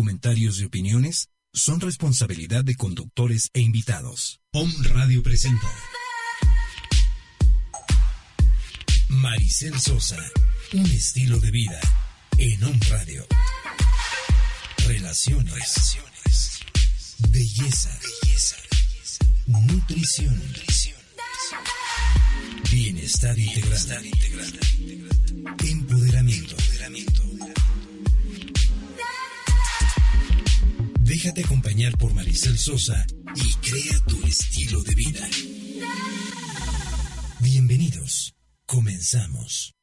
comentarios y opiniones son responsabilidad de conductores e invitados. POM Radio presenta Maricel Sosa, un estilo de vida en OM Radio. Relaciones, Relaciones. Belleza, belleza, nutrición, nutrición. Bienestar integral, integral. Empoderamiento, empoderamiento. Déjate acompañar por Maricel Sosa y crea tu estilo de vida. Bienvenidos. Comenzamos.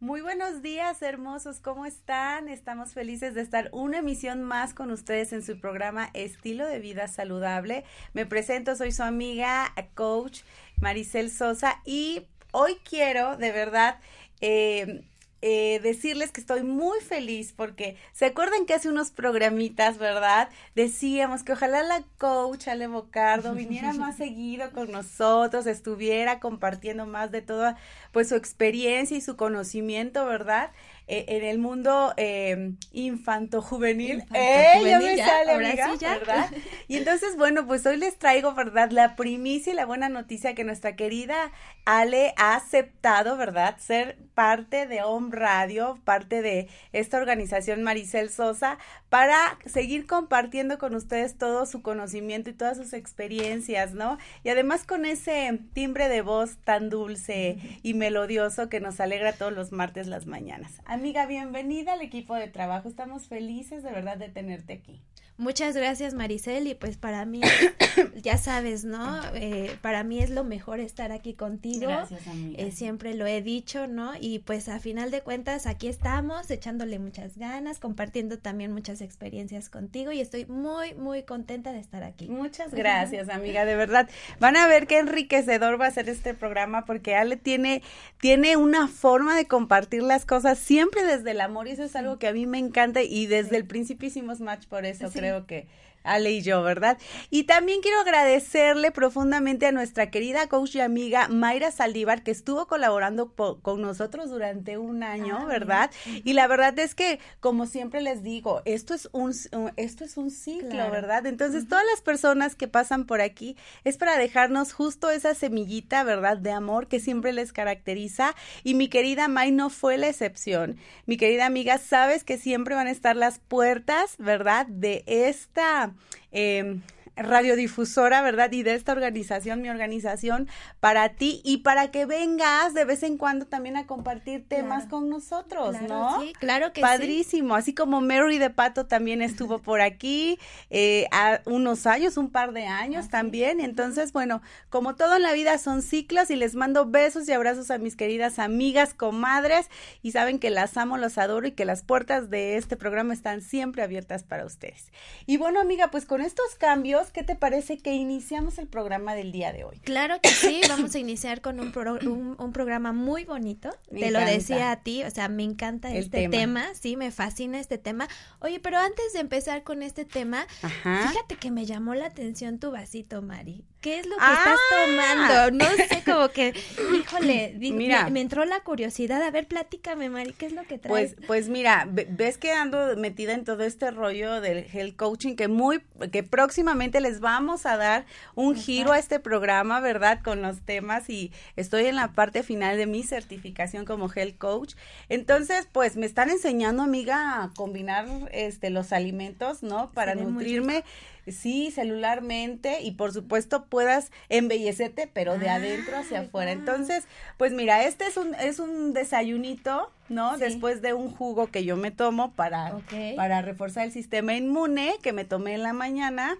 Muy buenos días, hermosos, ¿cómo están? Estamos felices de estar una emisión más con ustedes en su programa Estilo de Vida Saludable. Me presento, soy su amiga, coach Maricel Sosa y hoy quiero de verdad eh, eh, decirles que estoy muy feliz porque se acuerdan que hace unos programitas, ¿verdad? Decíamos que ojalá la coach Ale Bocardo viniera más seguido con nosotros, estuviera compartiendo más de toda pues su experiencia y su conocimiento, ¿verdad? Eh, en el mundo eh, infanto-juvenil. ¡Eh! Ya me sale, amiga, ¿verdad? Y entonces, bueno, pues hoy les traigo, ¿verdad? La primicia y la buena noticia que nuestra querida Ale ha aceptado, ¿verdad? Ser parte de Home Radio, parte de esta organización Maricel Sosa, para seguir compartiendo con ustedes todo su conocimiento y todas sus experiencias, ¿no? Y además con ese timbre de voz tan dulce y melodioso que nos alegra todos los martes las mañanas. Amiga, bienvenida al equipo de trabajo. Estamos felices de verdad de tenerte aquí. Muchas gracias Maricel y pues para mí, ya sabes, ¿no? Eh, para mí es lo mejor estar aquí contigo. Gracias, amiga. Eh, siempre lo he dicho, ¿no? Y pues a final de cuentas aquí estamos echándole muchas ganas, compartiendo también muchas experiencias contigo y estoy muy, muy contenta de estar aquí. Muchas gracias, amiga, de verdad. Van a ver qué enriquecedor va a ser este programa porque Ale tiene, tiene una forma de compartir las cosas siempre desde el amor y eso es algo que a mí me encanta y desde el principio hicimos match por eso, creo que Ale y yo, ¿verdad? Y también quiero agradecerle profundamente a nuestra querida coach y amiga Mayra Saldívar, que estuvo colaborando con nosotros durante un año, Ah, ¿verdad? Y la verdad es que, como siempre les digo, esto es un, esto es un ciclo, Claro. ¿verdad? Entonces, todas las personas que pasan por aquí es para dejarnos justo esa semillita, ¿verdad? De amor que siempre les caracteriza. Y mi querida May no fue la excepción. Mi querida amiga, sabes que siempre van a estar las puertas, ¿verdad? De esta eh, radiodifusora, ¿verdad? Y de esta organización, mi organización, para ti y para que vengas de vez en cuando también a compartir temas Claro. con nosotros, Claro, ¿no? sí, claro que sí. Padrísimo, así como Mary de Pato también estuvo por aquí eh, a unos años, un par de años también. Entonces, bueno, como todo en la vida son ciclos y les mando besos y abrazos a mis queridas amigas, comadres y saben que las amo, los adoro y que las puertas de este programa están siempre abiertas para ustedes. Y bueno, amiga, pues con estos cambios, ¿qué te parece que iniciamos el programa del día de hoy? Claro que sí, vamos a iniciar con un, pro- un, un programa muy bonito. Me Te lo decía a ti, o sea, me encanta El este tema. tema. sí, me fascina este tema. Oye, pero antes de empezar con este tema, Ajá. fíjate que me llamó la atención tu vasito, Mari. ¿Qué es lo que Ah. estás tomando? No sé, como que, híjole, di- Mira. me, me entró la curiosidad. A ver, platícame, Mari, ¿qué es lo que traes? Pues, pues mira, ve- ves que ando metida en todo este rollo del health coaching que muy, que próximamente les vamos a dar un giro a este programa, ¿verdad? Con los temas y estoy en la parte final de mi certificación como health coach. Entonces, pues me están enseñando, amiga, a combinar este los alimentos, ¿no? Para muy nutrirme. Sí, celularmente y por supuesto puedas embellecerte, pero de Ah, adentro hacia afuera. Entonces, pues mira, este es un es un desayunito, ¿no? Sí. Después de un jugo que yo me tomo para para reforzar el sistema inmune que me tomé en la mañana.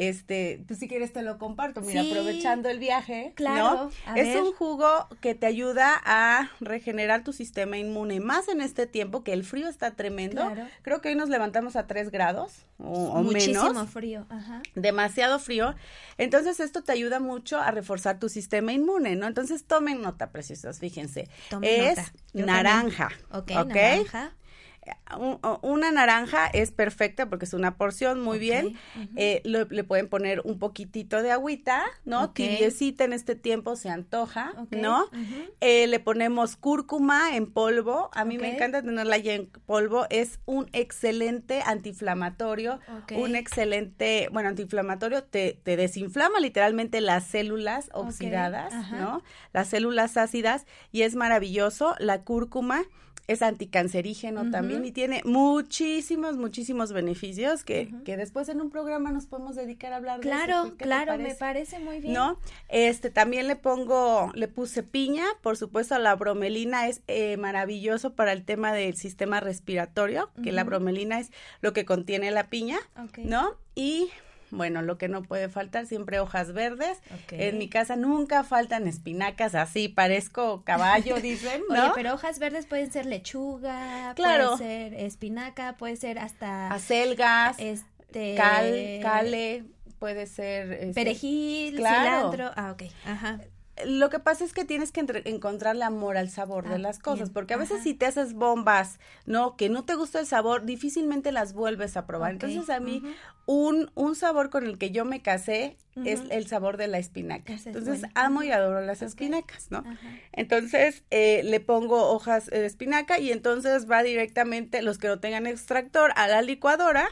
Este, tú si quieres te lo comparto, mira, Sí. aprovechando el viaje, Claro, Es ver. un jugo que te ayuda a regenerar tu sistema inmune, más en este tiempo que el frío está tremendo. Claro. Creo que hoy nos levantamos a 3 grados o, o Muchísimo menos frío, ajá. demasiado frío. Entonces esto te ayuda mucho a reforzar tu sistema inmune, ¿no? Entonces tomen nota, preciosos, fíjense. Tomen es nota. Naranja. Ok, ¿ok? naranja. Una naranja es perfecta porque es una porción muy bien. Eh, le pueden poner un poquitito de agüita, ¿no? Tibiecita en este tiempo se antoja, ¿no? Eh, le ponemos cúrcuma en polvo. A mí me encanta tenerla ya en polvo. Es un excelente antiinflamatorio, un excelente, bueno, antiinflamatorio te, te desinflama literalmente las células oxidadas, ¿no? Las células ácidas y es maravilloso. La cúrcuma es anticancerígeno también y tiene muchísimos, muchísimos beneficios que, que después en un programa nos podemos dedicar a hablar claro, de eso. Claro, me parece muy bien. ¿No? Este, también le pongo, le puse piña, por supuesto la bromelina es eh, maravilloso para el tema del sistema respiratorio, que la bromelina es lo que contiene la piña, ¿no? Y bueno, lo que no puede faltar, siempre hojas verdes. En mi casa nunca faltan espinacas, así parezco caballo, dicen, ¿no? Oye, pero hojas verdes pueden ser lechuga, puede ser espinaca, puede ser hasta... Acelgas, este... cal, cale, puede ser... Este, perejil, cilantro, ah, ok, ajá lo que pasa es que tienes que encontrarle amor al sabor de ah, las cosas, porque a veces si te haces bombas, ¿no? Que no te gusta el sabor, difícilmente las vuelves a probar. Entonces a mí un, un sabor con el que yo me casé es el sabor de la espinaca. Entonces amo y adoro las espinacas, ¿no? Entonces eh, le pongo hojas de espinaca y entonces va directamente, los que no tengan extractor, a la licuadora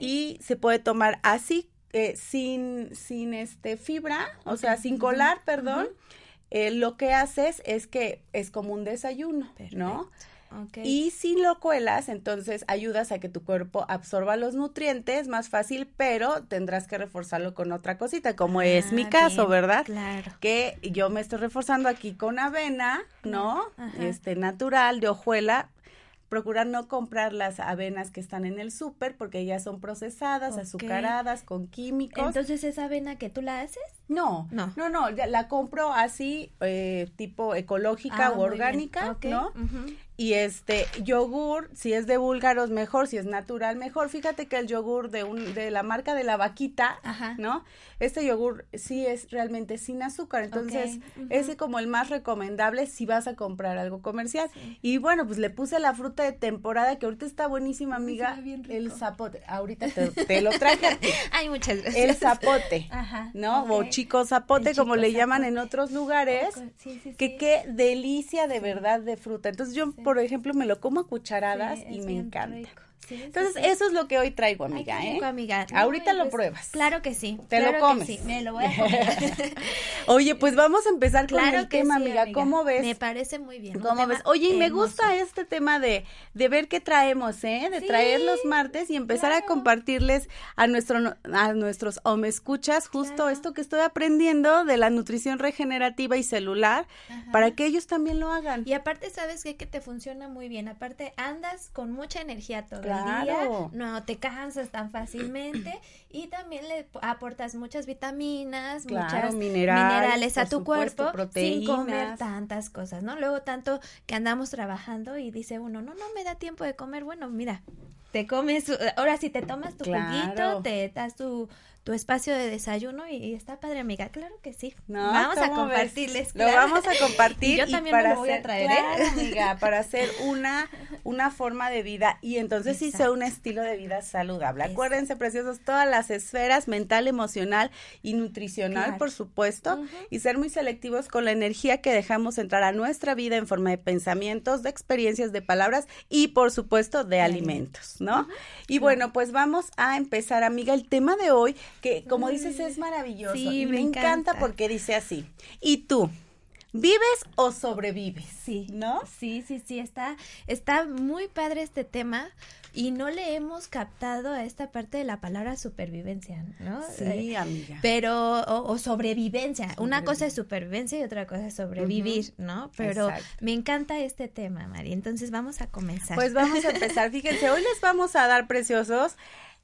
y se puede tomar así eh, sin, sin este fibra, o sea, sin colar, perdón, eh, lo que haces es que es como un desayuno, ¿no? Y si lo cuelas, entonces ayudas a que tu cuerpo absorba los nutrientes más fácil, pero tendrás que reforzarlo con otra cosita, como es mi ah, caso, ¿verdad? Claro. Que yo me estoy reforzando aquí con avena, ¿no? Este natural de hojuela, procurar no comprar las avenas que están en el súper porque ya son procesadas, azucaradas, con químicos. Entonces, ¿esa avena que tú la haces? No, no, no, no la compro así, eh, tipo ecológica ah, o orgánica, ¿no? Y este yogur, si es de búlgaros mejor, si es natural mejor. Fíjate que el yogur de un de la marca de la vaquita, ¿no? Este yogur sí es realmente sin azúcar, entonces ese como el más recomendable si vas a comprar algo comercial. Y bueno, pues le puse la fruta de temporada que ahorita está buenísima, amiga, el zapote. Ahorita te, lo traje. Ay, muchas gracias. El zapote, ¿no? O chico zapote como le llaman en otros lugares. que qué delicia de verdad de fruta. Entonces yo por ejemplo, me lo como a cucharadas y me encanta. Entonces, eso es lo que hoy traigo, amiga, ¿eh? amiga. Ahorita lo pruebas. Claro que sí. Te lo comes. sí, me lo voy a comer. Oye, pues vamos a empezar con el tema, amiga. ¿Cómo ves? Me parece muy bien. ¿Cómo ves? Oye, me gusta este tema de, de ver qué traemos, ¿eh? De traer los martes y empezar a compartirles a nuestro a nuestros o me escuchas justo esto que estoy aprendiendo de la nutrición regenerativa y celular para que ellos también lo hagan. Y aparte, ¿sabes qué? Que te funciona muy bien. Aparte, andas con mucha energía todo claro. no te cansas tan fácilmente y también le aportas muchas vitaminas, muchas minerales, a tu cuerpo sin comer tantas cosas, ¿no? Luego tanto que andamos trabajando y dice uno, no, no me da tiempo de comer, bueno, mira, te comes, ahora si te tomas tu juguito, te das tu tu espacio de desayuno y, está padre, amiga. Claro que sí. vamos a compartirles. Lo vamos a compartir. yo también para lo voy a traer, ¿eh? amiga, para hacer una, una forma de vida y entonces sí sea un estilo de vida saludable. Acuérdense, preciosos, todas las esferas mental, emocional y nutricional, por supuesto, y ser muy selectivos con la energía que dejamos entrar a nuestra vida en forma de pensamientos, de experiencias, de palabras y, por supuesto, de alimentos, ¿no? Y bueno, pues vamos a empezar, amiga. El tema de hoy que como dices es maravilloso. y me, encanta. porque dice así. ¿Y tú? ¿Vives o sobrevives? Sí. ¿No? Sí, sí, sí, está, está muy padre este tema y no le hemos captado a esta parte de la palabra supervivencia, ¿no? Sí, eh, amiga. Pero, o, sobrevivencia. Una cosa es supervivencia y otra cosa es sobrevivir, ¿no? Pero me encanta este tema, María. Entonces vamos a comenzar. Pues vamos a empezar. Fíjense, hoy les vamos a dar preciosos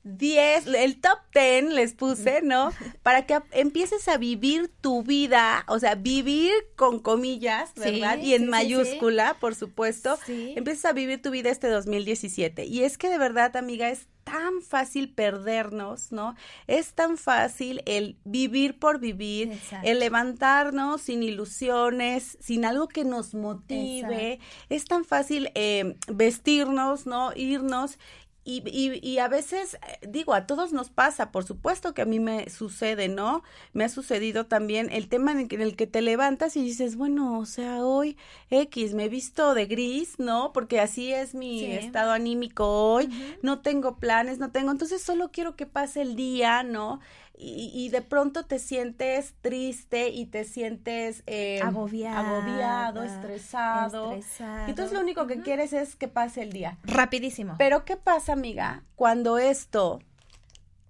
10, el top 10 les puse, ¿no? Para que empieces a vivir tu vida, o sea, vivir con comillas, ¿verdad? y en mayúscula, por supuesto. Empieces a vivir tu vida este 2017. Y es que de verdad, amiga, es tan fácil perdernos, ¿no? Es tan fácil el vivir por vivir, el levantarnos sin ilusiones, sin algo que nos motive. Es tan fácil eh, vestirnos, ¿no? Irnos y, y, y, a veces, eh, digo, a todos nos pasa, por supuesto que a mí me sucede, ¿no? Me ha sucedido también el tema en el que, te levantas y dices, bueno, o sea, hoy X, me he visto de gris, ¿no? Porque así es mi estado anímico hoy, no tengo planes, no tengo, entonces solo quiero que pase el día, ¿no? Y, de pronto te sientes triste y te sientes eh, agobiado, estresado. Entonces lo único que quieres es que pase el día. Rapidísimo. Pero ¿qué pasa, amiga? Cuando esto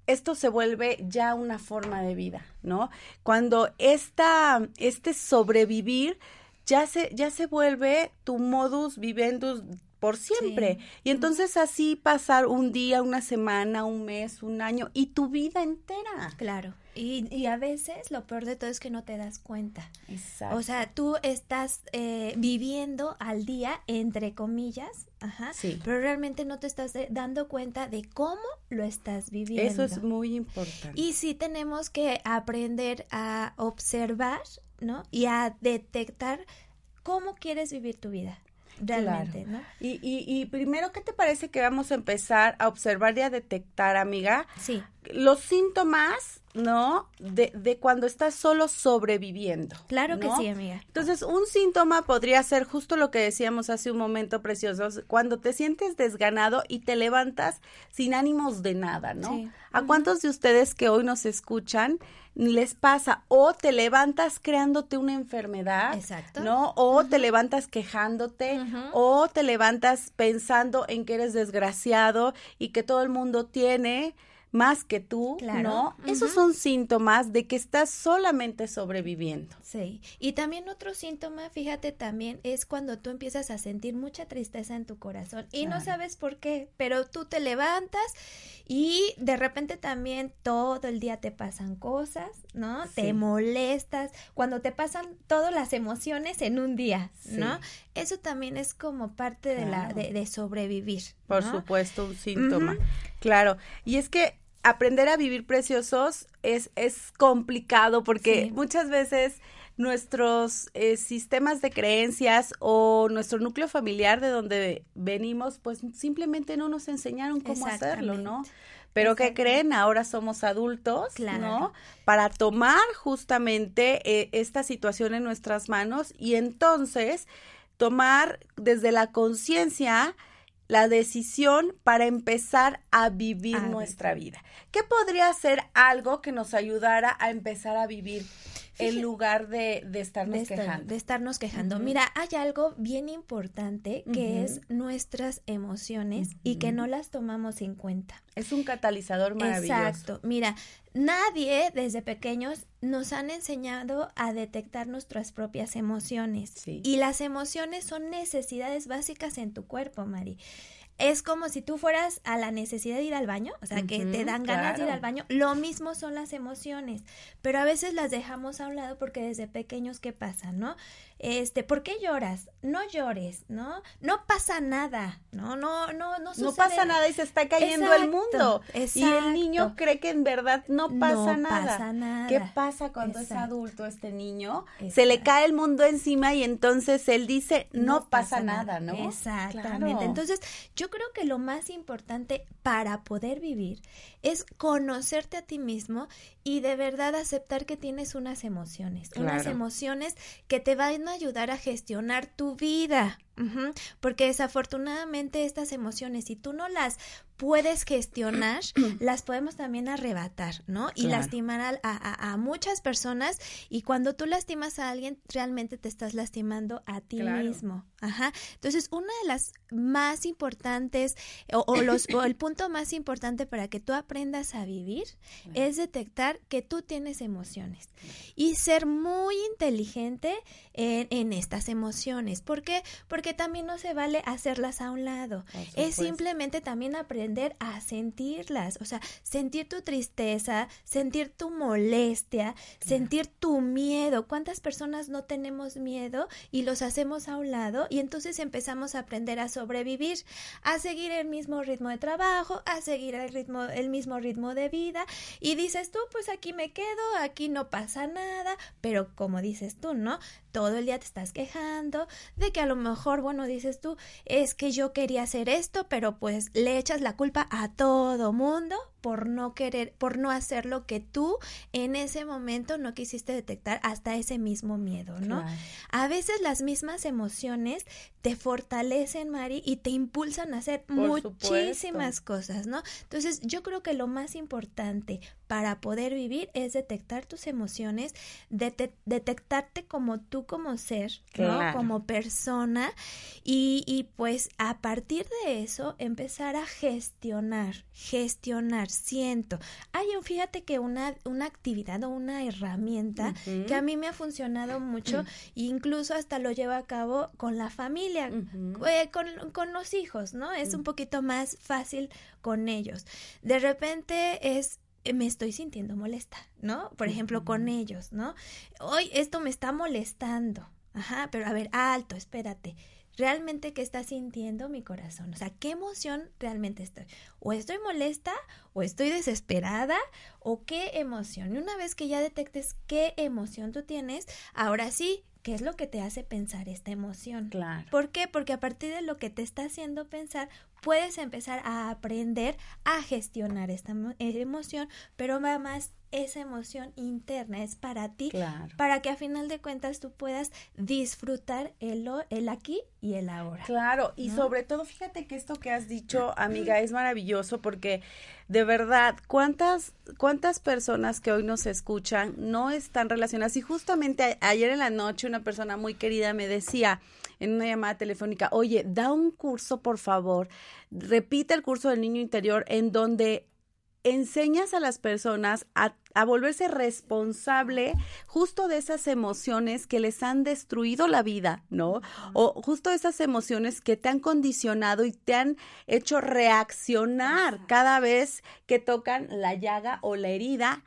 esto se vuelve ya una forma de vida, ¿no? Cuando esta, este sobrevivir ya se, ya se vuelve tu modus vivendus por siempre. Y entonces así pasar un día, una semana, un mes, un año y tu vida entera. Claro. Y, y a veces lo peor de todo es que no te das cuenta. Exacto. O sea, tú estás eh, viviendo al día, entre comillas, ajá, sí. pero realmente no te estás dando cuenta de cómo lo estás viviendo. Eso es muy importante. Y sí tenemos que aprender a observar, ¿no? Y a detectar cómo quieres vivir tu vida realmente, ¿no? Y, y, y, primero, ¿qué te parece que vamos a empezar a observar y a detectar, amiga? Sí. Los síntomas, ¿no? De, de cuando estás solo sobreviviendo. Claro que sí, amiga. Entonces, un síntoma podría ser justo lo que decíamos hace un momento precioso, cuando te sientes desganado y te levantas sin ánimos de nada, ¿no? Sí. ¿A cuántos de ustedes que hoy nos escuchan les pasa o te levantas creándote una enfermedad, Exacto. ¿no? O te levantas quejándote, o te levantas pensando en que eres desgraciado y que todo el mundo tiene más que tú, ¿no? Esos son síntomas de que estás solamente sobreviviendo. Sí, y también otro síntoma, fíjate también, es cuando tú empiezas a sentir mucha tristeza en tu corazón y no sabes por qué, pero tú te levantas y de repente también todo el día te pasan cosas, ¿no? Te molestas, cuando te pasan todas las emociones en un día, ¿no? Eso también es como parte de la de, sobrevivir. Por supuesto, un síntoma. Claro, y es que aprender a vivir preciosos es, es complicado porque muchas veces nuestros eh, sistemas de creencias o nuestro núcleo familiar de donde venimos, pues simplemente no nos enseñaron cómo hacerlo, ¿no? Pero ¿qué creen? Ahora somos adultos, ¿no? Para tomar justamente eh, esta situación en nuestras manos y entonces tomar desde la conciencia la decisión para empezar a vivir nuestra vida. ¿Qué podría ser algo que nos ayudara a empezar a vivir en lugar de, de estarnos quejando? De estarnos quejando. Mira, hay algo bien importante que es nuestras emociones y que no las tomamos en cuenta. Es un catalizador maravilloso. Exacto. Mira, nadie desde pequeños nos han enseñado a detectar nuestras propias emociones. Y las emociones son necesidades básicas en tu cuerpo, Mari es como si tú fueras a la necesidad de ir al baño, o sea, que te dan ganas de ir al baño. Lo mismo son las emociones, pero a veces las dejamos a un lado porque desde pequeños, ¿qué pasa, no? Este, ¿por qué lloras? No llores, ¿no? No pasa nada, ¿no? No, no, no No pasa nada y se está cayendo el mundo. Y el niño cree que en verdad no pasa, no nada. pasa nada. ¿Qué pasa cuando es adulto este niño? Se le cae el mundo encima y entonces él dice, no, pasa, nada, ¿no? Exactamente. Entonces, yo creo que lo más importante para poder vivir es conocerte a ti mismo y de verdad aceptar que tienes unas emociones, unas emociones que te van a ayudar a gestionar tu vida. Porque desafortunadamente estas emociones, si tú no las puedes gestionar, las podemos también arrebatar, ¿no? Y lastimar a, muchas personas. Y cuando tú lastimas a alguien, realmente te estás lastimando a ti mismo. Ajá. Entonces, una de las más importantes o, los, o el punto más importante para que tú aprendas a vivir es detectar que tú tienes emociones y ser muy inteligente en, en estas emociones. ¿Por qué? Porque también no se vale hacerlas a un lado. Es simplemente también aprender aprender a sentirlas, o sea, sentir tu tristeza, sentir tu molestia, sentir tu miedo. ¿Cuántas personas no tenemos miedo y los hacemos a un lado y entonces empezamos a aprender a sobrevivir, a seguir el mismo ritmo de trabajo, a seguir el ritmo el mismo ritmo de vida y dices tú, pues aquí me quedo, aquí no pasa nada, pero como dices tú, ¿no? Todo el día te estás quejando de que a lo mejor, bueno, dices tú, es que yo quería hacer esto, pero pues le echas la culpa a todo mundo por no querer, por no hacer lo que tú en ese momento no quisiste detectar hasta ese mismo miedo, ¿no? A veces las mismas emociones te fortalecen, Mari, y te impulsan a hacer muchísimas cosas, ¿no? Entonces, yo creo que lo más importante para poder vivir es detectar tus emociones, detectarte como tú como ser, ¿no? Como persona y, y pues a partir de eso empezar a gestionar, gestionar, siento. Hay un, fíjate que una, una actividad o una herramienta que a mí me ha funcionado mucho, incluso hasta lo llevo a cabo con la familia, eh, con, con, los hijos, ¿no? Es un poquito más fácil con ellos. De repente es eh, me estoy sintiendo molesta, ¿no? Por ejemplo, con ellos, ¿no? Hoy esto me está molestando. Ajá, pero a ver, alto, espérate. ¿Realmente qué está sintiendo mi corazón? O sea, ¿qué emoción realmente estoy? O estoy molesta, o estoy desesperada, o qué emoción. Y una vez que ya detectes qué emoción tú tienes, ahora sí, ¿qué es lo que te hace pensar esta emoción? Claro. ¿Por qué? Porque a partir de lo que te está haciendo pensar, puedes empezar a aprender a gestionar esta emoción, pero va más esa emoción interna es para ti, para que a final de cuentas tú puedas disfrutar el, el aquí y el ahora. Claro, y sobre todo fíjate que esto que has dicho, amiga, es maravilloso porque de verdad, ¿cuántas, cuántas personas que hoy nos escuchan no están relacionadas? Y justamente ayer en la noche una persona muy querida me decía en una llamada telefónica, oye, da un curso, por favor, repite el curso del niño interior en donde enseñas a las personas a, volverse responsable justo de esas emociones que les han destruido la vida, ¿no? O justo esas emociones que te han condicionado y te han hecho reaccionar cada vez que tocan la llaga o la herida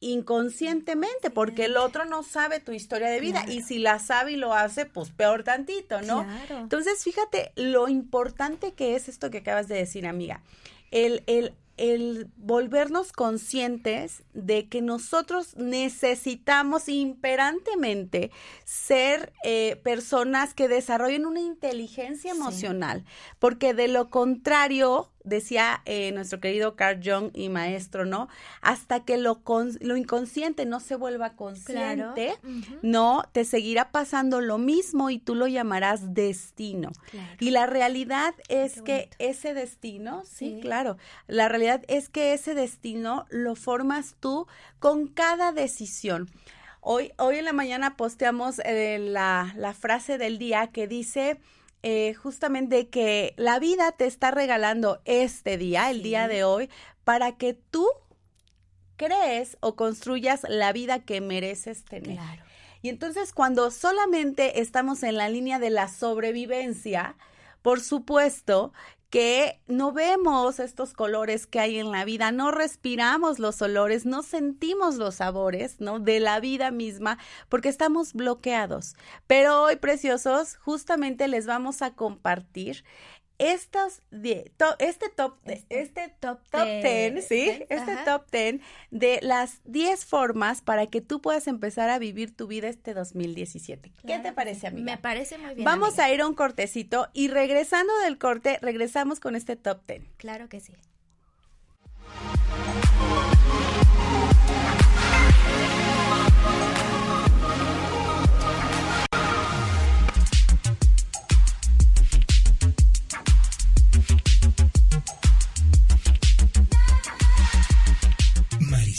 inconscientemente, porque el otro no sabe tu historia de vida y si la sabe y lo hace, pues peor tantito, ¿no? Entonces, fíjate lo importante que es esto que acabas de decir, amiga. El, el el volvernos conscientes de que nosotros necesitamos imperantemente ser eh, personas que desarrollen una inteligencia emocional, porque de lo contrario, decía eh, nuestro querido Carl Jung y maestro, ¿no? Hasta que lo, lo inconsciente no se vuelva consciente, ¿no? Te seguirá pasando lo mismo y tú lo llamarás destino. Y la realidad es que ese destino, sí, claro, la realidad es que ese destino lo formas tú con cada decisión. Hoy, hoy en la mañana posteamos eh, la, la frase del día que dice, eh, justamente que la vida te está regalando este día, el día de hoy, para que tú crees o construyas la vida que mereces tener. Y entonces cuando solamente estamos en la línea de la sobrevivencia, por supuesto que no vemos estos colores que hay en la vida, no respiramos los olores, no sentimos los sabores, ¿no? De la vida misma, porque estamos bloqueados. Pero hoy, preciosos, justamente les vamos a compartir estos este top este, este top, top ten, sí este top ten de las 10 formas para que tú puedas empezar a vivir tu vida este 2017 ¿qué te parece amiga? me parece muy bien vamos a ir a un cortecito y regresando del corte regresamos con este top ten. Claro que sí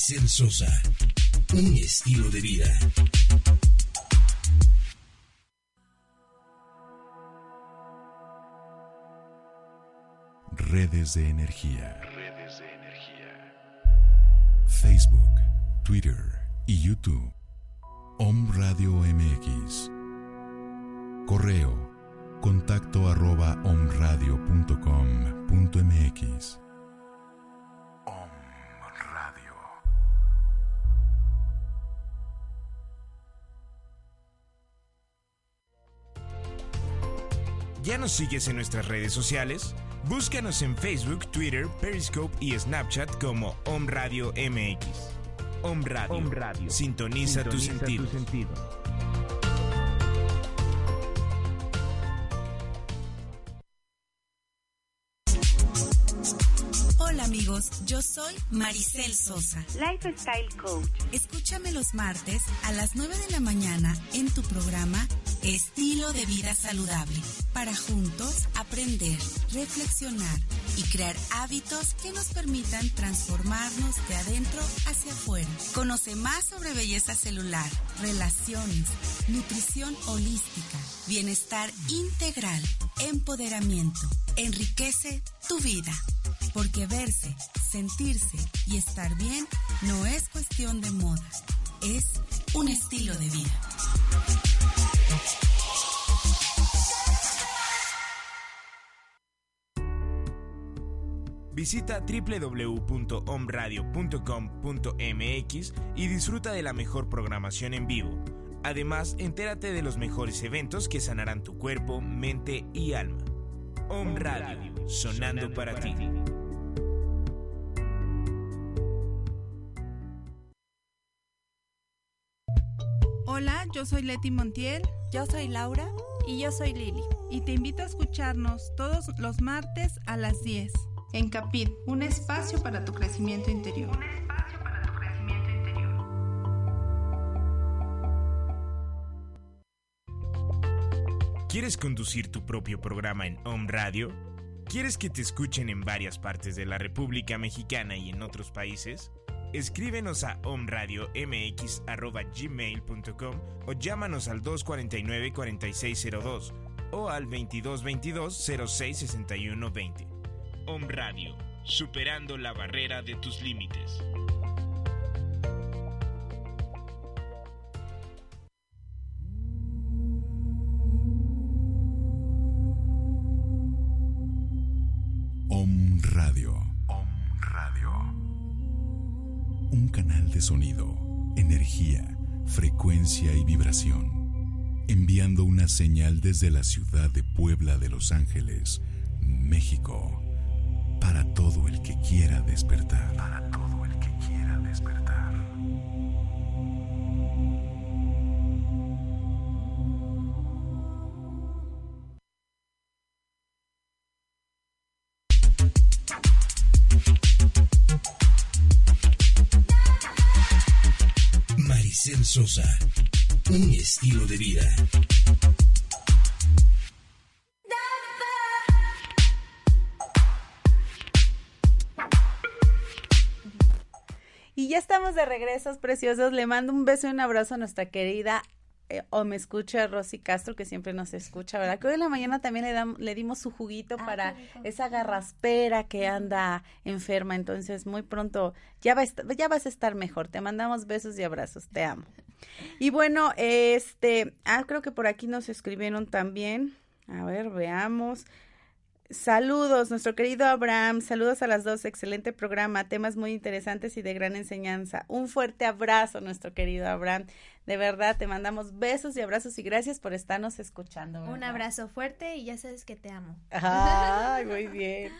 Sosa. Un estilo de vida. Redes de energía. Redes de energía. Facebook, Twitter y YouTube. Om Radio MX. Correo. Contacto arroba omradio.com.mx. ¿Ya nos sigues en nuestras redes sociales? Búscanos en Facebook, Twitter, Periscope y Snapchat como Om Radio MX. Om Radio. Sintoniza, tu sentido. Hola amigos, yo soy Maricel Sosa, Lifestyle Coach. Escúchame los martes a las 9 de la mañana en tu programa Estilo de vida saludable, para juntos aprender, reflexionar y crear hábitos que nos permitan transformarnos de adentro hacia afuera. Conoce más sobre belleza celular, relaciones, nutrición holística, bienestar integral, empoderamiento. Enriquece tu vida, porque verse, sentirse y estar bien no es cuestión de moda, es un estilo de vida. Visita www.omradio.com.mx y disfruta de la mejor programación en vivo. Además, entérate de los mejores eventos que sanarán tu cuerpo, mente y alma. Om Radio, sonando para ti. Hola, yo soy Leti Montiel. Yo soy Laura. Y yo soy Lili. Y te invito a escucharnos todos los martes a las 10 en Capit, un espacio para tu crecimiento interior. Un espacio para tu crecimiento interior. ¿Quieres conducir tu propio programa en Home Radio? ¿Quieres que te escuchen en varias partes de la República Mexicana y en otros países? Escríbenos a omradiomx.gmail.com o llámanos al 249-4602 o al 2222-066120. Om Radio, superando la barrera de tus límites. Om Radio. Om Radio. Un canal de sonido, energía, frecuencia y vibración. Enviando una señal desde la ciudad de Puebla de Los Ángeles, México para todo el que quiera despertar. Para todo el que quiera despertar. Maricel Sosa, un estilo de vida. De regresos, preciosos. Le mando un beso y un abrazo a nuestra querida eh, o me escucha Rosy Castro, que siempre nos escucha, ¿verdad? Que hoy en la mañana también le, dam, le dimos su juguito Ah, para esa garraspera que anda enferma. Entonces, muy pronto ya, va ya vas a estar mejor. Te mandamos besos y abrazos. Te amo. Y bueno, este, ah, creo que por aquí nos escribieron también. A ver, veamos. Saludos, nuestro querido Abraham. Saludos a las dos. Excelente programa. Temas muy interesantes y de gran enseñanza. Un fuerte abrazo, nuestro querido Abraham. De verdad, te mandamos besos y abrazos y gracias por estarnos escuchando. Un abrazo fuerte y ya sabes que te amo. Ay, muy bien.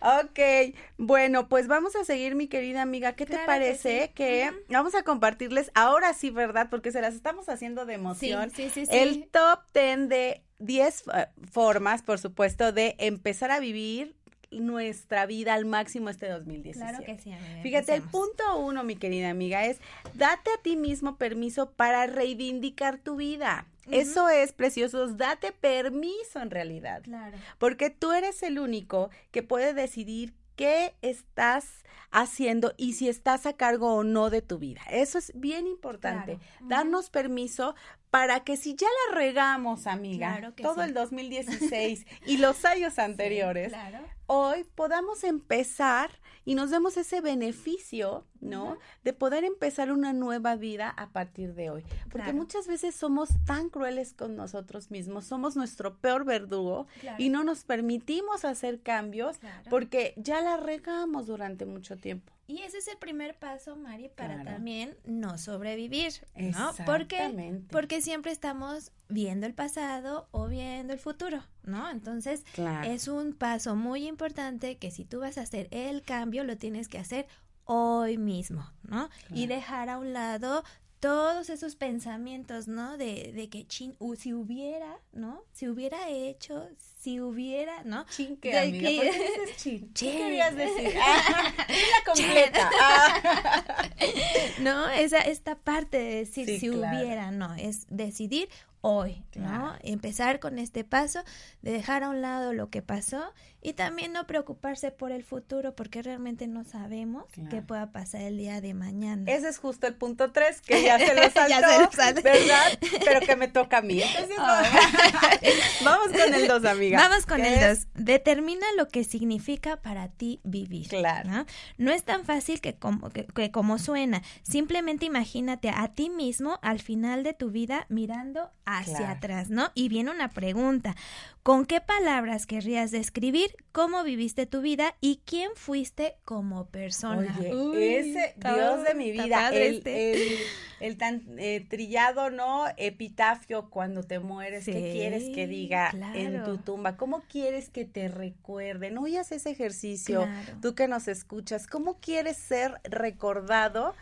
Ok, bueno, pues vamos a seguir, mi querida amiga. ¿Qué te que parece sí. que, vamos a compartirles ahora sí, verdad? Porque se las estamos haciendo de Sí, emoción. sí, sí, sí. El top 10 de 10 eh, formas, por supuesto, de empezar a vivir nuestra vida al máximo este 2017. Claro que sí, amiga. Fíjate, el punto uno, mi querida amiga, es date a ti mismo permiso para reivindicar tu vida. Eso es, preciosos, date permiso en realidad. Claro. Porque tú eres el único que puede decidir qué estás haciendo y si estás a cargo o no de tu vida. Eso es bien importante. Claro. Darnos permiso para que si ya la regamos, amiga, Claro todo sí. el 2016 y los años anteriores, Claro. hoy podamos empezar y nos demos ese beneficio ¿no? De poder empezar una nueva vida a partir de hoy. Porque muchas veces somos tan crueles con nosotros mismos, somos nuestro peor verdugo y no nos permitimos hacer cambios porque ya la regamos durante mucho tiempo. Y ese es el primer paso, Mari, para también no sobrevivir, ¿no? Porque, porque siempre estamos viendo el pasado o viendo el futuro, ¿no? Entonces, es un paso muy importante que si tú vas a hacer el cambio, lo tienes que hacer hoy mismo, ¿no? Y dejar a un lado todos esos pensamientos, ¿no? De, de que chin, si hubiera, ¿no? Si hubiera hecho, si hubiera, ¿no? Chin, ¿qué, amiga? ¿Por qué dices chin? ¿Qué querías decir? Ah, la completa. Ah. no, esa, esta parte de decir si hubiera, no, es decidir hoy, ¿no? Empezar con este paso de dejar a un lado lo que pasó y también no preocuparse por el futuro porque realmente no sabemos qué pueda pasar el día de mañana. Ese es justo el punto tres que ya se lo saltó, ¿verdad? Pero que me toca a mí. Entonces, vamos con el dos, amiga. Vamos con el dos. Determina lo que significa para ti vivir. Claro. ¿no? no es tan fácil que como, que, como suena. Simplemente imagínate a ti mismo al final de tu vida mirando hacia atrás, ¿no? Y viene una pregunta. ¿Con qué palabras querrías describir cómo viviste tu vida y quién fuiste como persona? Oye, ese Dios de mi vida, el, este. el, tan eh, trillado, ¿no? Epitafio cuando te mueres, ¿qué quieres que diga en tu tumba? ¿Cómo quieres que te recuerden? Hoy haces ese ejercicio, tú que nos escuchas, ¿cómo quieres ser recordado?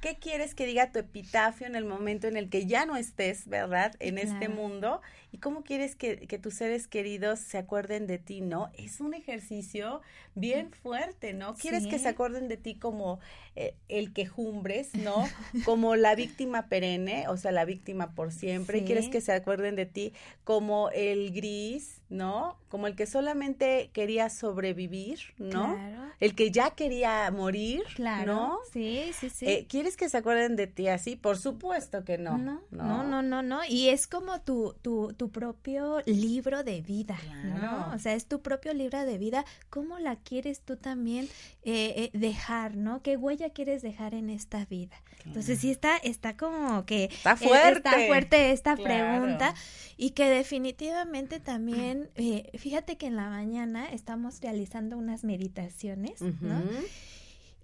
¿Qué quieres que diga tu epitafio en el momento en el que ya no estés, verdad, en este mundo? ¿Y cómo quieres que, que, tus seres queridos se acuerden de ti, no? Es un ejercicio bien fuerte, ¿no? Quieres que se acuerden de ti como eh, el quejumbres, ¿no? Como la víctima perenne, o sea, la víctima por siempre. Quieres que se acuerden de ti como el gris, ¿no? Como el que solamente quería sobrevivir, ¿no? El que ya quería morir, claro. ¿no? Sí, sí, sí. Eh, ¿Quieres que se acuerden de ti así? Por supuesto que no. No, no, no, no, no. Y es como tu, tu, tu propio libro de vida, ¿no? O sea, es tu propio libro de vida. ¿Cómo la quieres tú también eh, dejar, ¿no? ¿Qué huella quieres dejar en esta vida? Entonces sí está, está como que está fuerte, está fuerte esta pregunta y que definitivamente también, eh, fíjate que en la mañana estamos realizando unas meditaciones, ¿no?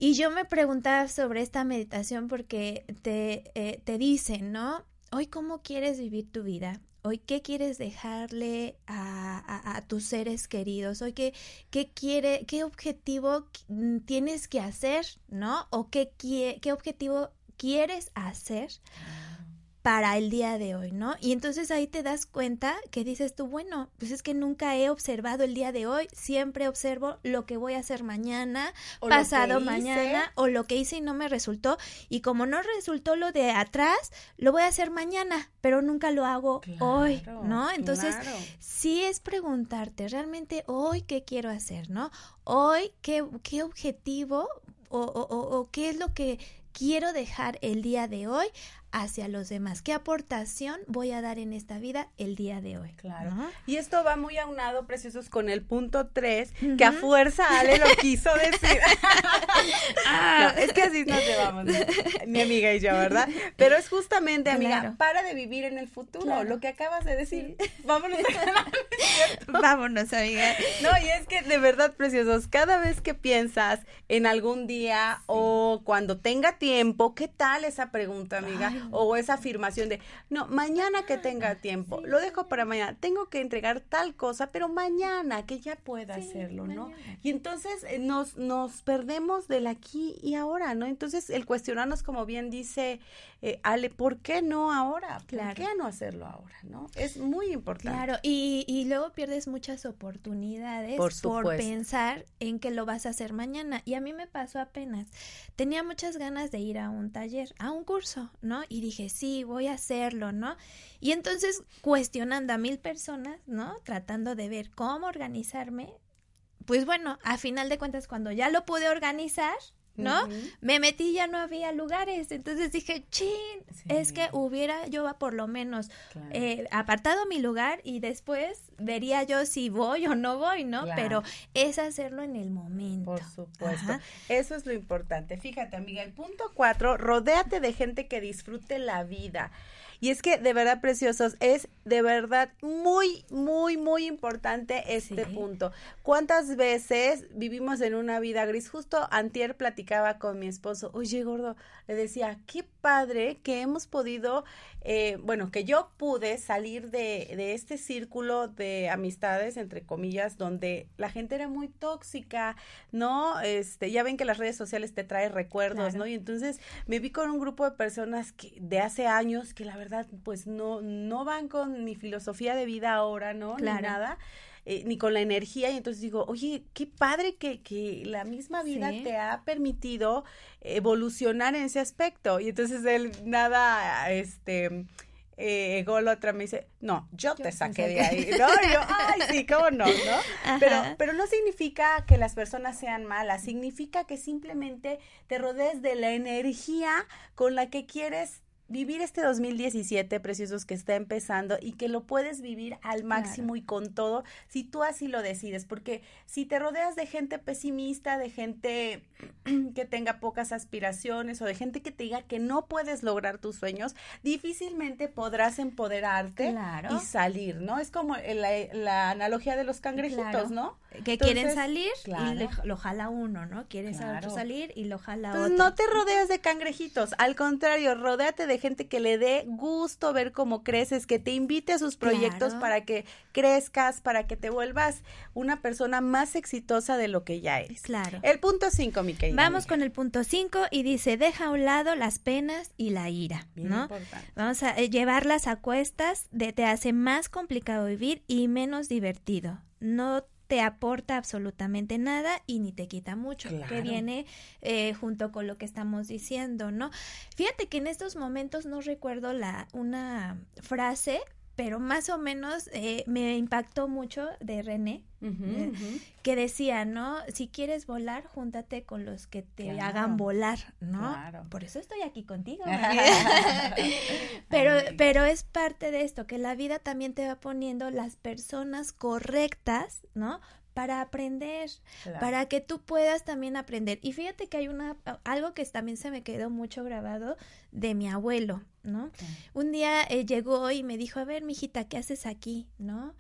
Y yo me preguntaba sobre esta meditación porque te, eh, te dicen, ¿no? Hoy, ¿cómo quieres vivir tu vida? Hoy, ¿qué quieres dejarle a, a, tus seres queridos? Hoy, ¿qué, qué, quiere, qué objetivo tienes que hacer, ¿no? O qué, qué objetivo quieres hacer para el día de hoy, ¿no? Y entonces ahí te das cuenta que dices tú, bueno, pues es que nunca he observado el día de hoy, siempre observo lo que voy a hacer mañana, pasado mañana, o lo que hice y no me resultó, y como no resultó lo de atrás, lo voy a hacer mañana, pero nunca lo hago hoy, ¿no? Entonces, sí es preguntarte, realmente hoy qué quiero hacer, ¿no? Hoy qué, qué objetivo o, o, o qué es lo que quiero dejar el día de hoy hacia los demás? ¿Qué aportación voy a dar en esta vida el día de hoy? Claro. Y esto va muy aunado, preciosos, con el punto 3, que a fuerza Ale lo quiso decir. Ah. es que así nos llevamos, mi amiga y yo, ¿verdad? Pero es justamente, amiga, para de vivir en el futuro, lo que acabas de decir. Vámonos. Vámonos, amiga. No, y es que de verdad, preciosos, cada vez que piensas en algún día o cuando tenga tiempo, ¿qué tal esa pregunta, amiga? O esa afirmación de, no, mañana que tenga tiempo, lo dejo para mañana, tengo que entregar tal cosa, pero mañana que ya pueda hacerlo, ¿no? Y entonces eh, nos, nos perdemos del aquí y ahora, ¿no? Entonces el cuestionarnos, como bien dice eh, Ale, ¿por qué no ahora? ¿Por qué no hacerlo ahora, no? Es muy importante. Claro, y, y luego pierdes muchas oportunidades por, por pensar en que lo vas a hacer mañana. Y a mí me pasó apenas. Tenía muchas ganas de ir a un taller, a un curso, ¿no? Y dije, sí, voy a hacerlo, ¿no? Y entonces cuestionando a mil personas, ¿no? Tratando de ver cómo organizarme. Pues bueno, a final de cuentas, cuando ya lo pude organizar, ¿no? Me metí ya no había lugares, entonces dije, chin, es que hubiera yo por lo menos eh, apartado mi lugar y después vería yo si voy o no voy, ¿no? Pero es hacerlo en el momento. Por supuesto. Eso es lo importante. Fíjate, amiga, el punto cuatro, rodéate de gente que disfrute la vida. Y es que de verdad, preciosos, es de verdad muy, muy, muy importante este punto. ¿Cuántas veces vivimos en una vida gris? Justo antier platicaba con mi esposo, oye, gordo, le decía, qué padre que hemos podido, eh, bueno, que yo pude salir de, de este círculo de amistades, entre comillas, donde la gente era muy tóxica, ¿no? Este, ya ven que las redes sociales te traen recuerdos, ¿no? Y entonces me vi con un grupo de personas que de hace años que la verdad, pues no, no van con mi filosofía de vida ahora, ¿no? Ni nada. Eh, ni con la energía y entonces digo, oye, qué padre que, que la misma vida te ha permitido evolucionar en ese aspecto y entonces él nada, este, eh, otra me dice, no, yo, te saqué de ahí, ¿no? yo, ay, sí, cómo no, ¿no? Pero, pero no significa que las personas sean malas, significa que simplemente te rodees de la energía con la que quieres vivir este 2017, preciosos, que está empezando y que lo puedes vivir al máximo y con todo si tú así lo decides, porque si te rodeas de gente pesimista, de gente que tenga pocas aspiraciones o de gente que te diga que no puedes lograr tus sueños, difícilmente podrás empoderarte y salir, ¿no? Es como la, analogía de los cangrejitos, ¿no? Que quieren salir y lo jala uno, ¿no? Quieren salir y lo jala otro. No te rodeas de cangrejitos, al contrario, rodéate de gente que le dé gusto ver cómo creces, que te invite a sus proyectos para que crezcas, para que te vuelvas una persona más exitosa de lo que ya eres. Claro. El punto cinco, mi querida. Vamos con el punto cinco y dice, deja a un lado las penas y la ira, ¿no? Vamos a eh, llevarlas a cuestas, de, te hace más complicado vivir y menos divertido. No te aporta absolutamente nada y ni te quita mucho, que viene eh, junto con lo que estamos diciendo, ¿no? Fíjate que en estos momentos no recuerdo la una frase, pero más o menos eh, me impactó mucho de René, que decía, ¿no? Si quieres volar, júntate con los que te hagan volar, ¿no? Por eso estoy aquí contigo. pero, pero es parte de esto, que la vida también te va poniendo las personas correctas, ¿no? Para aprender, para que tú puedas también aprender. Y fíjate que hay una algo que también se me quedó mucho grabado de mi abuelo, ¿no? Un día eh, llegó y me dijo, a ver, mijita, ¿qué haces aquí? ¿No?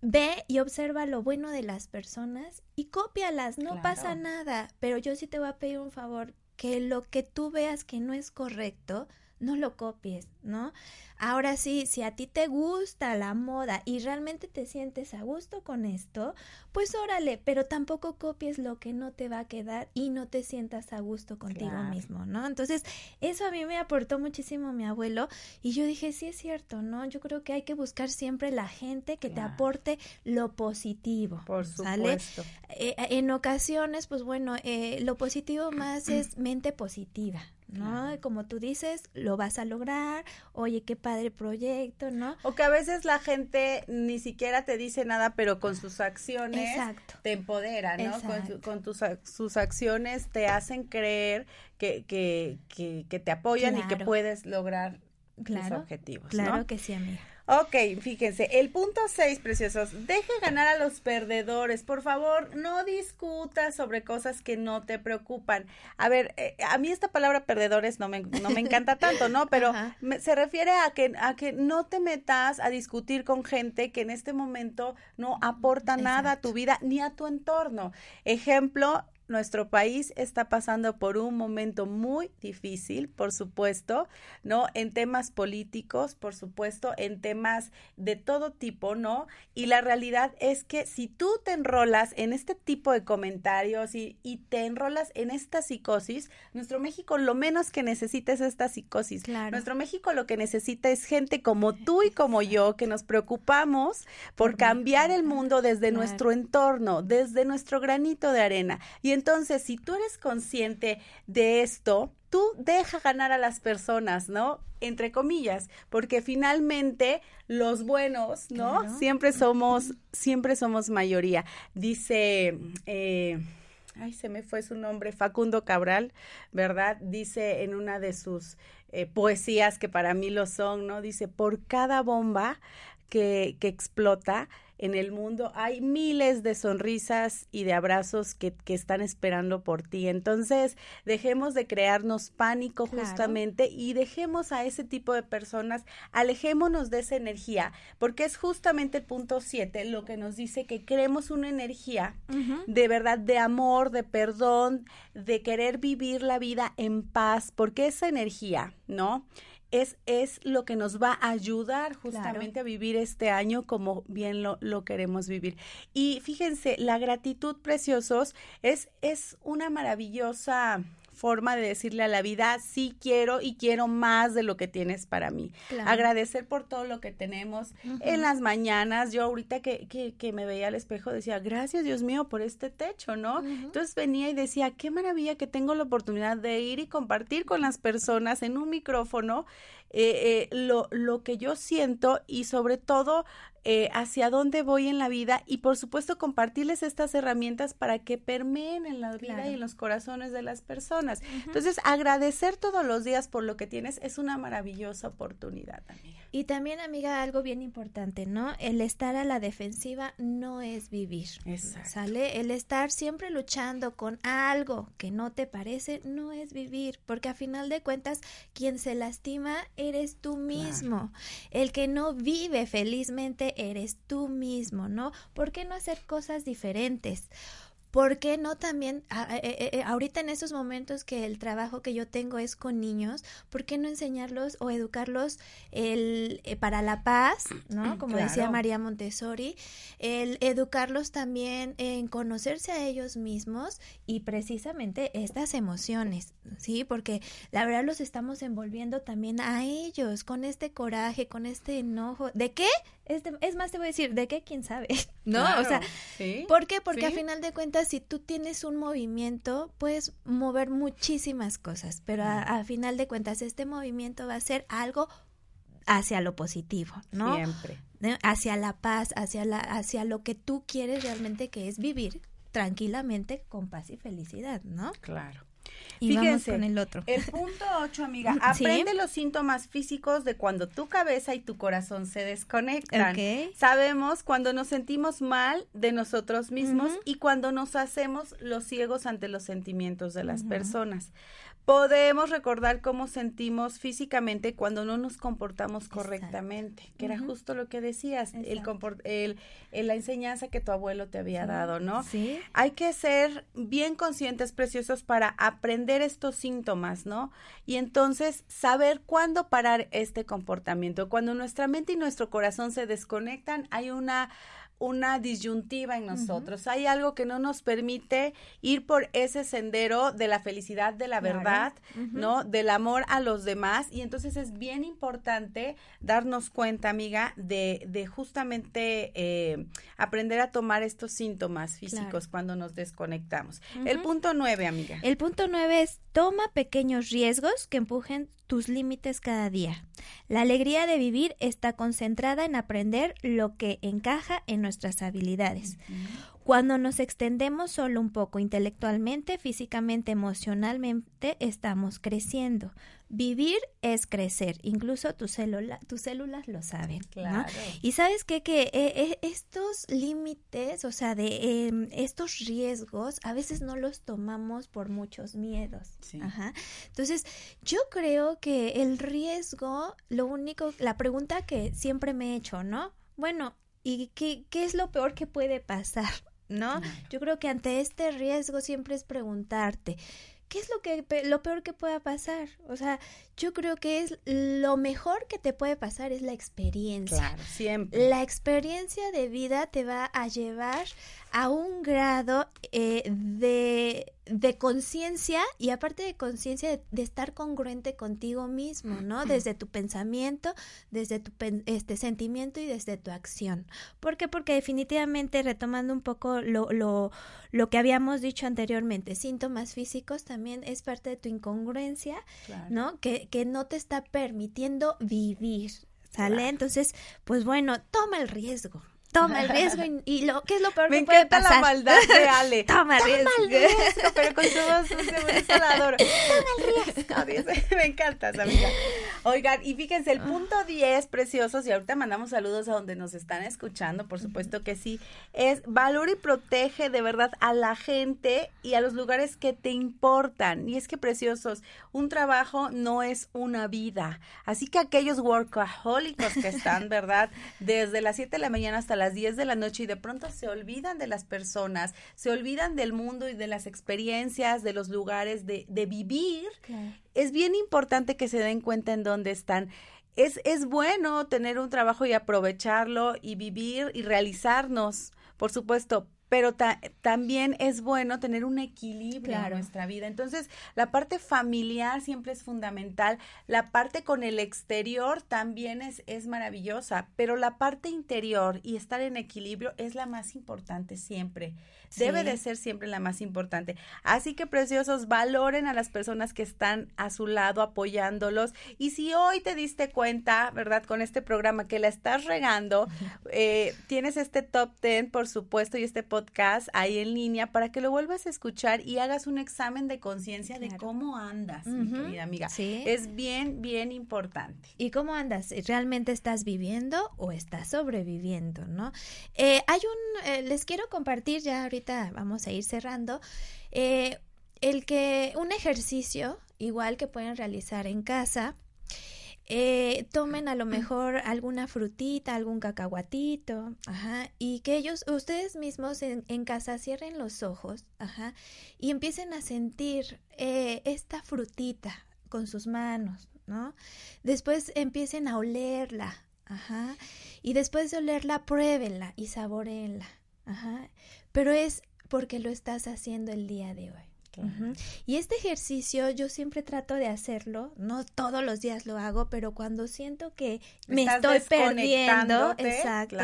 Ve y observa lo bueno de las personas y cópialas, no pasa nada, pero yo sí te voy a pedir un favor, que lo que tú veas que no es correcto, no lo copies, ¿no? Ahora sí, si a ti te gusta la moda y realmente te sientes a gusto con esto, pues órale, pero tampoco copies lo que no te va a quedar y no te sientas a gusto contigo mismo, ¿no? Entonces, eso a mí me aportó muchísimo mi abuelo y yo dije, sí es cierto, ¿no? Yo creo que hay que buscar siempre la gente que te aporte lo positivo. Por supuesto. Eh, en ocasiones, pues bueno, eh, lo positivo más es mente positiva, ¿no? Como tú dices, lo vas a lograr, oye, qué padre proyecto, ¿no? O que a veces la gente ni siquiera te dice nada, pero con sus acciones te empodera, ¿no? Con, tus, sus acciones te hacen creer que, que, que, te apoyan y que puedes lograr tus objetivos. Claro que sí, amiga. Ok, fíjense, el punto seis, preciosos, deje ganar a los perdedores. Por favor, no discutas sobre cosas que no te preocupan. A ver, eh, a mí esta palabra perdedores no me, no me encanta tanto, ¿no? Pero se refiere a que, a que no te metas a discutir con gente que en este momento no aporta nada a tu vida ni a tu entorno. Ejemplo, nuestro país está pasando por un momento muy difícil, por supuesto, ¿no? En temas políticos, por supuesto, en temas de todo tipo, ¿no? Y la realidad es que si tú te enrolas en este tipo de comentarios y, y te enrolas en esta psicosis, nuestro México lo menos que necesita es esta psicosis. Claro. Nuestro México lo que necesita es gente como tú y como yo, que nos preocupamos por cambiar el mundo desde nuestro entorno, desde nuestro granito de arena. Y entonces, si tú eres consciente de esto, tú deja ganar a las personas, ¿no? Entre comillas, porque finalmente los buenos, ¿no? Siempre somos, siempre somos mayoría. Dice, eh, ay, se me fue su nombre, Facundo Cabral, ¿verdad? Dice en una de sus eh, poesías que para mí lo son, ¿no? Dice, por cada bomba que, que explota, en el mundo hay miles de sonrisas y de abrazos que, que están esperando por ti. Entonces, dejemos de crearnos pánico justamente y dejemos a ese tipo de personas, alejémonos de esa energía, porque es justamente el punto siete lo que nos dice que creemos una energía de verdad, de amor, de perdón, de querer vivir la vida en paz, porque esa energía, ¿no? Es, es lo que nos va a ayudar justamente a vivir este año como bien lo, lo, queremos vivir. Y fíjense, la gratitud, preciosos, es, es una maravillosa forma de decirle a la vida, sí quiero y quiero más de lo que tienes para mí. Agradecer por todo lo que tenemos en las mañanas. Yo ahorita que, que, que, me veía al espejo decía, gracias Dios mío por este techo, ¿no? Entonces venía y decía, qué maravilla que tengo la oportunidad de ir y compartir con las personas en un micrófono eh, eh, lo, lo que yo siento y sobre todo eh, hacia dónde voy en la vida y por supuesto compartirles estas herramientas para que permeen en la vida y en los corazones de las personas. Entonces, agradecer todos los días por lo que tienes es una maravillosa oportunidad, amiga. Y también, amiga, algo bien importante, ¿no? El estar a la defensiva no es vivir. Exacto. ¿Sale? El estar siempre luchando con algo que no te parece no es vivir, porque a final de cuentas, quien se lastima eres tú mismo. El que no vive felizmente eres tú mismo, ¿no? ¿Por qué no hacer cosas diferentes? ¿Por qué no también, eh, eh, eh, ahorita en estos momentos que el trabajo que yo tengo es con niños, ¿por qué no enseñarlos o educarlos el, para la paz, ¿no? Como decía María Montessori, el educarlos también en conocerse a ellos mismos y precisamente estas emociones, ¿sí? Porque la verdad los estamos envolviendo también a ellos con este coraje, con este enojo. ¿De qué? Es, es más, te voy a decir, ¿de qué? ¿Quién sabe? ¿No? o sea, ¿por qué? Porque a final de cuentas si tú tienes un movimiento, puedes mover muchísimas cosas, pero a, final de cuentas este movimiento va a ser algo hacia lo positivo, ¿no? Siempre. Hacia la paz, hacia la hacia lo que tú quieres realmente que es vivir tranquilamente con paz y felicidad, ¿no? Claro. Y Fíjense, con el otro. El punto 8, amiga, aprende los síntomas físicos de cuando tu cabeza y tu corazón se desconectan. Sabemos cuando nos sentimos mal de nosotros mismos y cuando nos hacemos los ciegos ante los sentimientos de las personas podemos recordar cómo sentimos físicamente cuando no nos comportamos correctamente, que era justo lo que decías, el, el, la enseñanza que tu abuelo te había dado, ¿no? Sí. Hay que ser bien conscientes, preciosos, para aprender estos síntomas, ¿no? Y entonces saber cuándo parar este comportamiento. Cuando nuestra mente y nuestro corazón se desconectan, hay una una disyuntiva en nosotros. Hay algo que no nos permite ir por ese sendero de la felicidad, de la verdad, ¿no? Del amor a los demás. Y entonces es bien importante darnos cuenta, amiga, de, de justamente eh, aprender a tomar estos síntomas físicos cuando nos desconectamos. El punto nueve, amiga. El punto nueve es toma pequeños riesgos que empujen tus límites cada día. La alegría de vivir está concentrada en aprender lo que encaja en nuestras habilidades. Cuando nos extendemos solo un poco intelectualmente, físicamente, emocionalmente, estamos creciendo. Vivir es crecer, incluso tu célula, tus células lo saben. Claro. Y sabes qué? que eh, eh, estos límites, o sea, de em, estos riesgos, a veces no los tomamos por muchos miedos. Ajá. Entonces, yo creo que el riesgo, lo único, la pregunta que siempre me he hecho, ¿no? Bueno, ¿y qué, qué es lo peor que puede pasar? ¿No? Yo creo que ante este riesgo siempre es preguntarte, ¿qué es lo que lo peor que pueda pasar? O sea, yo creo que es lo mejor que te puede pasar es la experiencia. Claro, siempre. La experiencia de vida te va a llevar a un grado eh, de, de conciencia y aparte de conciencia de, estar congruente contigo mismo, ¿no? Desde tu pensamiento, desde tu este sentimiento y desde tu acción. ¿Por qué? Porque definitivamente retomando un poco lo, lo, lo que habíamos dicho anteriormente, síntomas físicos también es parte de tu incongruencia, ¿no? Que, que no te está permitiendo vivir, ¿sale? Entonces, pues bueno, toma el riesgo, toma el riesgo y, lo que es lo peor Me que puede encanta la maldad de Ale. toma el riesgo. Toma el riesgo, pero con su voz la adoro. Toma el riesgo. Me encanta, amiga. Oigan, y fíjense, el punto 10, preciosos, y ahorita mandamos saludos a donde nos están escuchando, por supuesto que sí, es valor y protege de verdad a la gente y a los lugares que te importan. Y es que, preciosos, un trabajo no es una vida. Así que aquellos workahólicos que están, ¿verdad? Desde las 7 de la mañana hasta las 10 de la noche y de pronto se olvidan de las personas, se olvidan del mundo y de las experiencias, de los lugares de, de vivir. Es bien importante que se den cuenta en dónde están. Es, es bueno tener un trabajo y aprovecharlo y vivir y realizarnos, por supuesto, pero también es bueno tener un equilibrio en nuestra vida. Entonces, la parte familiar siempre es fundamental, la parte con el exterior también es, es maravillosa, pero la parte interior y estar en equilibrio es la más importante siempre. Debe de ser siempre la más importante. Así que, preciosos, valoren a las personas que están a su lado apoyándolos. Y si hoy te diste cuenta, ¿verdad? Con este programa que la estás regando, eh, tienes este top 10, por supuesto, y este podcast ahí en línea para que lo vuelvas a escuchar y hagas un examen de conciencia de cómo andas, mi querida amiga. Sí. Es bien, bien importante. ¿Y cómo andas? ¿Realmente estás viviendo o estás sobreviviendo, no? Eh, hay un, eh, les quiero compartir, ya ahorita vamos a ir cerrando, eh, el que un ejercicio igual que pueden realizar en casa, eh, tomen a lo mejor alguna frutita, algún cacahuatito, ajá, y que ellos, ustedes mismos en, en casa cierren los ojos, ajá, y empiecen a sentir eh, esta frutita con sus manos, ¿no? Después empiecen a olerla, ajá, y después de olerla, pruébenla y saborenla, ajá, pero es porque lo estás haciendo el día de hoy. Y este ejercicio yo siempre trato de hacerlo, no todos los días lo hago, pero cuando siento que me estoy perdiendo, exacto,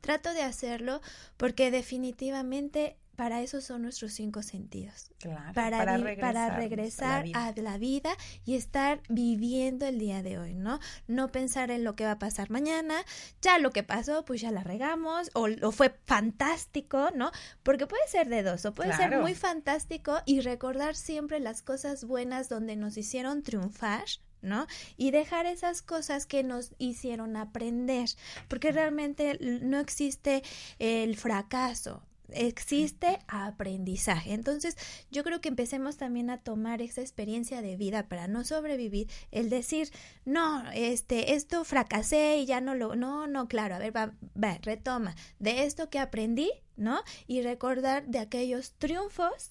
trato de hacerlo porque definitivamente para eso son nuestros cinco sentidos. Claro, para, para regresar, a, la vida y estar viviendo el día de hoy, ¿no? No pensar en lo que va a pasar mañana, ya lo que pasó, pues ya la regamos, o, lo fue fantástico, ¿no? Porque puede ser de dos, o puede ser muy fantástico y recordar siempre las cosas buenas donde nos hicieron triunfar, ¿no? Y dejar esas cosas que nos hicieron aprender, porque realmente no existe el fracaso, existe aprendizaje. Entonces, yo creo que empecemos también a tomar esa experiencia de vida para no sobrevivir, el decir, no, este, esto fracasé y ya no lo, no, no, claro, a ver, va, va retoma de esto que aprendí, ¿no? Y recordar de aquellos triunfos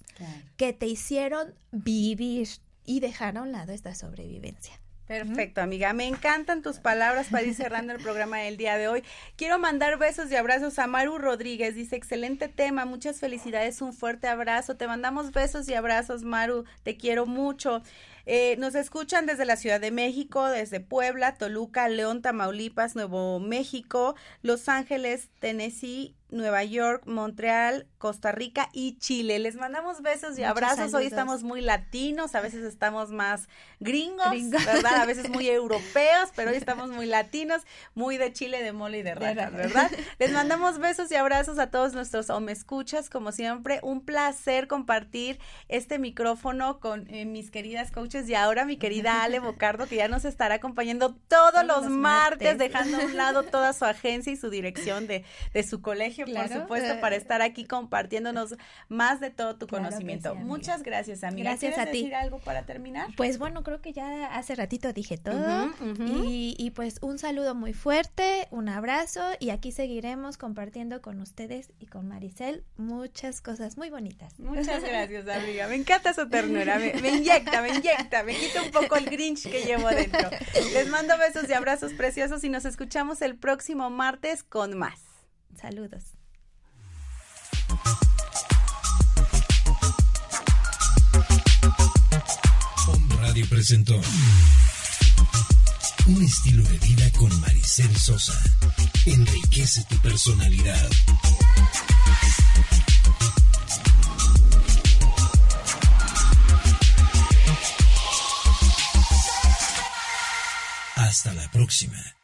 que te hicieron vivir y dejar a un lado esta sobrevivencia. Perfecto, amiga. Me encantan tus palabras para ir cerrando el programa del día de hoy. Quiero mandar besos y abrazos a Maru Rodríguez. Dice, excelente tema, muchas felicidades, un fuerte abrazo. Te mandamos besos y abrazos, Maru. Te quiero mucho. Eh, nos escuchan desde la Ciudad de México, desde Puebla, Toluca, León, Tamaulipas, Nuevo México, Los Ángeles, Tennessee Nueva York, Montreal, Costa Rica y Chile. Les mandamos besos y abrazos. Hoy estamos muy latinos, a veces estamos más gringos, ¿verdad? A veces muy europeos, pero hoy estamos muy latinos, muy de Chile, de mole y de ratas, ¿verdad? Les mandamos besos y abrazos a todos nuestros o me escuchas, como siempre, un placer compartir este micrófono con eh, mis queridas coaches y ahora mi querida Ale Bocardo, que ya nos estará acompañando todos, los, martes, dejando a un lado toda su agencia y su dirección de, de su colegio por supuesto, para estar aquí compartiéndonos más de todo tu conocimiento. Muchas gracias, amiga. Gracias a ti. decir algo para terminar? Pues bueno, creo que ya hace ratito dije todo. Y, y pues un saludo muy fuerte, un abrazo y aquí seguiremos compartiendo con ustedes y con Maricel muchas cosas muy bonitas. Muchas gracias, amiga. Me encanta su ternura. Me, me inyecta, me inyecta, me quita un poco el grinch que llevo dentro. Les mando besos y abrazos preciosos y nos escuchamos el próximo martes con más. Saludos. Om Radio presentó Un estilo de vida con Maricel Sosa. Enriquece tu personalidad. Hasta la próxima.